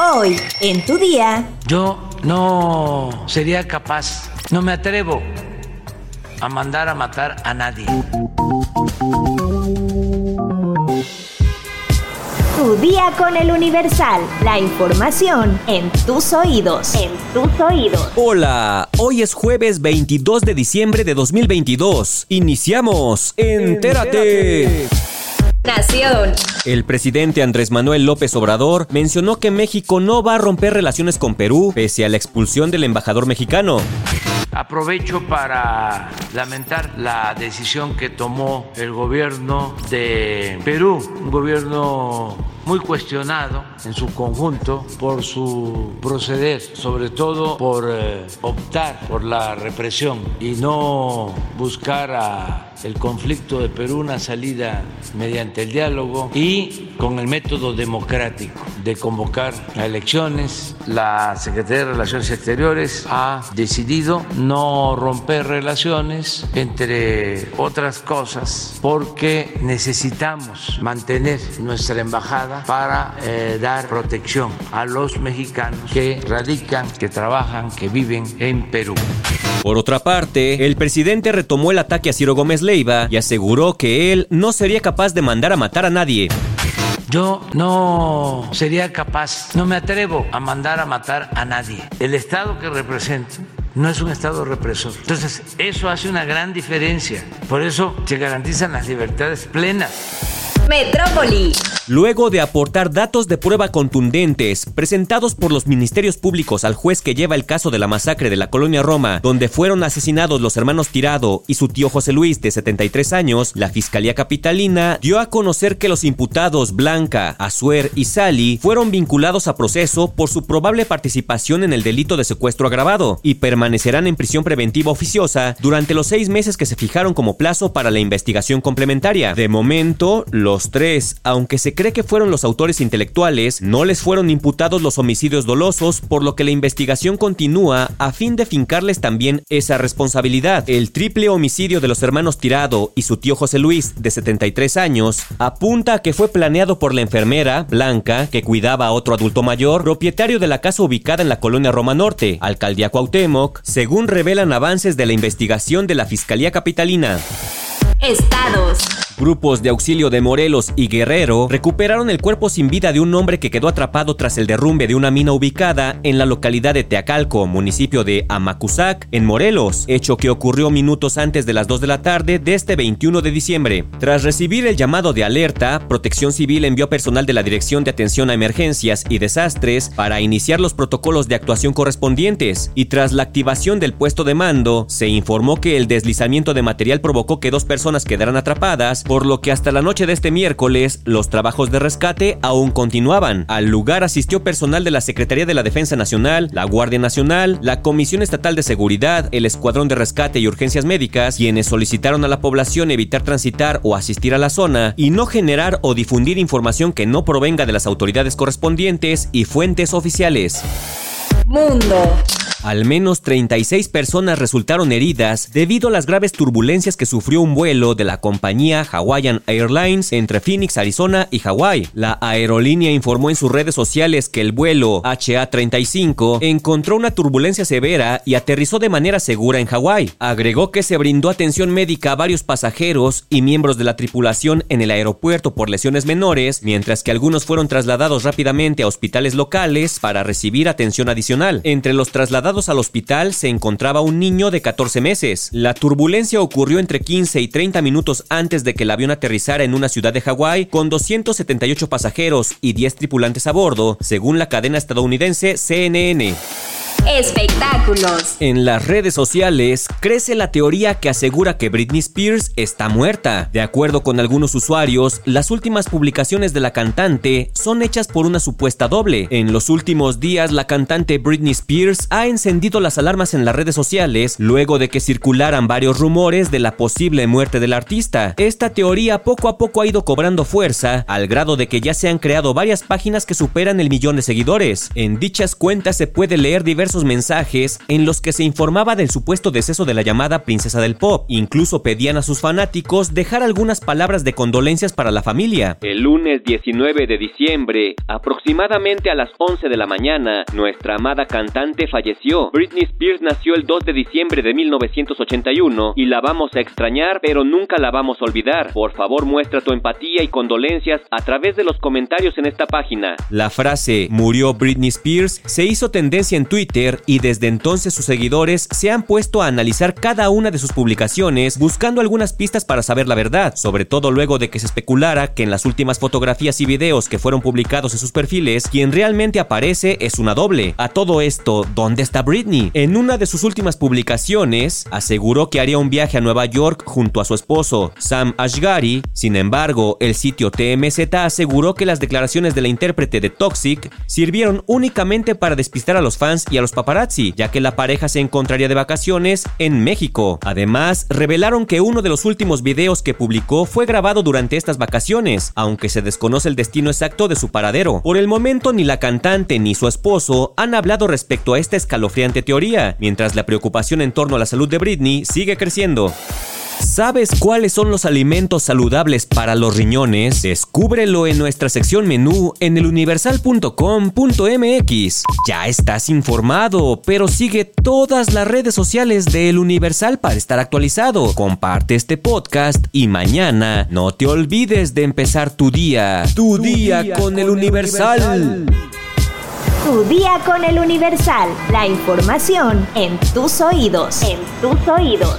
Hoy, en tu día. Yo no sería capaz, no me atrevo a mandar a matar a nadie. Tu día con el Universal. La información en tus oídos. En tus oídos. Hola, hoy es jueves 22 de diciembre de 2022. Iniciamos. Entérate. Nación. El presidente Andrés Manuel López Obrador mencionó que México no va a romper relaciones con Perú pese a la expulsión del embajador mexicano. Aprovecho para lamentar la decisión que tomó el gobierno de Perú, un gobierno muy cuestionado en su conjunto por su proceder, sobre todo por eh, optar por la represión y no buscar a el conflicto de Perú una salida mediante el diálogo y con el método democrático de convocar elecciones. La Secretaría de Relaciones Exteriores ha decidido no romper relaciones, entre otras cosas, porque necesitamos mantener nuestra embajada para eh, dar protección a los mexicanos que radican, que trabajan, que viven en Perú. Por otra parte, el presidente retomó el ataque a Ciro Gómez Leiva y aseguró que él no sería capaz de mandar a matar a nadie. Yo no sería capaz, no me atrevo a mandar a matar a nadie. El Estado que represento no es un Estado represor. Entonces, eso hace una gran diferencia. Por eso se garantizan las libertades plenas. Metrópoli. Luego de aportar datos de prueba contundentes presentados por los ministerios públicos al juez que lleva el caso de la masacre de la colonia Roma, donde fueron asesinados los hermanos Tirado y su tío José Luis de 73 años, la Fiscalía Capitalina dio a conocer que los imputados Blanca, Azuer y Sally fueron vinculados a proceso por su probable participación en el delito de secuestro agravado y permanecerán en prisión preventiva oficiosa durante los seis meses que se fijaron como plazo para la investigación complementaria. De momento, los tres, aunque se cree que fueron los autores intelectuales, no les fueron imputados los homicidios dolosos, por lo que la investigación continúa a fin de fincarles también esa responsabilidad. El triple homicidio de los hermanos Tirado y su tío José Luis, de 73 años, apunta a que fue planeado por la enfermera, Blanca, que cuidaba a otro adulto mayor, propietario de la casa ubicada en la colonia Roma Norte, alcaldía Cuauhtémoc, según revelan avances de la investigación de la Fiscalía Capitalina. Estados. Grupos de auxilio de Morelos y Guerrero recuperaron el cuerpo sin vida de un hombre que quedó atrapado tras el derrumbe de una mina ubicada en la localidad de Teacalco, municipio de Amacuzac, en Morelos, hecho que ocurrió minutos antes de las 2 de la tarde de este 21 de diciembre. Tras recibir el llamado de alerta, Protección Civil envió personal de la Dirección de Atención a Emergencias y Desastres para iniciar los protocolos de actuación correspondientes, y tras la activación del puesto de mando, se informó que el deslizamiento de material provocó que dos personas quedaran atrapadas, por lo que hasta la noche de este miércoles los trabajos de rescate aún continuaban. Al lugar asistió personal de la Secretaría de la Defensa Nacional, la Guardia Nacional, la Comisión Estatal de Seguridad, el Escuadrón de Rescate y Urgencias Médicas, quienes solicitaron a la población evitar transitar o asistir a la zona y no generar o difundir información que no provenga de las autoridades correspondientes y fuentes oficiales. Mundo. Al menos 36 personas resultaron heridas debido a las graves turbulencias que sufrió un vuelo de la compañía Hawaiian Airlines entre Phoenix, Arizona y Hawái. La aerolínea informó en sus redes sociales que el vuelo HA-35 encontró una turbulencia severa y aterrizó de manera segura en Hawái. Agregó que se brindó atención médica a varios pasajeros y miembros de la tripulación en el aeropuerto por lesiones menores, mientras que algunos fueron trasladados rápidamente a hospitales locales para recibir atención adicional. Entre los trasladados al hospital se encontraba un niño de 14 meses. La turbulencia ocurrió entre 15 y 30 minutos antes de que el avión aterrizara en una ciudad de Hawái con 278 pasajeros y 10 tripulantes a bordo, según la cadena estadounidense CNN. Espectáculos. En las redes sociales crece la teoría que asegura que Britney Spears está muerta. De acuerdo con algunos usuarios, las últimas publicaciones de la cantante son hechas por una supuesta doble. En los últimos días, la cantante Britney Spears ha encendido las alarmas en las redes sociales luego de que circularan varios rumores de la posible muerte del artista. Esta teoría poco a poco ha ido cobrando fuerza al grado de que ya se han creado varias páginas que superan el millón de seguidores. En dichas cuentas se puede leer diversos numerosos mensajes en los que se informaba del supuesto deceso de la llamada princesa del pop. Incluso pedían a sus fanáticos dejar algunas palabras de condolencias para la familia. El lunes 19 de diciembre, aproximadamente a las 11 de la mañana, nuestra amada cantante falleció. Britney Spears nació el 2 de diciembre de 1981 y la vamos a extrañar, pero nunca la vamos a olvidar. Por favor, muestra tu empatía y condolencias a través de los comentarios en esta página. La frase murió Britney Spears se hizo tendencia en Twitter y desde entonces sus seguidores se han puesto a analizar cada una de sus publicaciones buscando algunas pistas para saber la verdad, sobre todo luego de que se especulara que en las últimas fotografías y videos que fueron publicados en sus perfiles, quien realmente aparece es una doble. A todo esto, ¿dónde está Britney? En una de sus últimas publicaciones, aseguró que haría un viaje a Nueva York junto a su esposo, Sam Ashgari. Sin embargo, el sitio TMZ aseguró que las declaraciones de la intérprete de Toxic sirvieron únicamente para despistar a los fans y a los paparazzi, ya que la pareja se encontraría de vacaciones en México. Además, revelaron que uno de los últimos videos que publicó fue grabado durante estas vacaciones, aunque se desconoce el destino exacto de su paradero. Por el momento, ni la cantante ni su esposo han hablado respecto a esta escalofriante teoría, mientras la preocupación en torno a la salud de Britney sigue creciendo. ¿Sabes cuáles son los alimentos saludables para los riñones? Descúbrelo en nuestra sección menú en eluniversal.com.mx. Ya estás informado, pero sigue todas las redes sociales de El Universal para estar actualizado. Comparte este podcast y mañana no te olvides de empezar tu día. Tu, día, con, El Universal. Tu día con El Universal. La información en tus oídos. En tus oídos.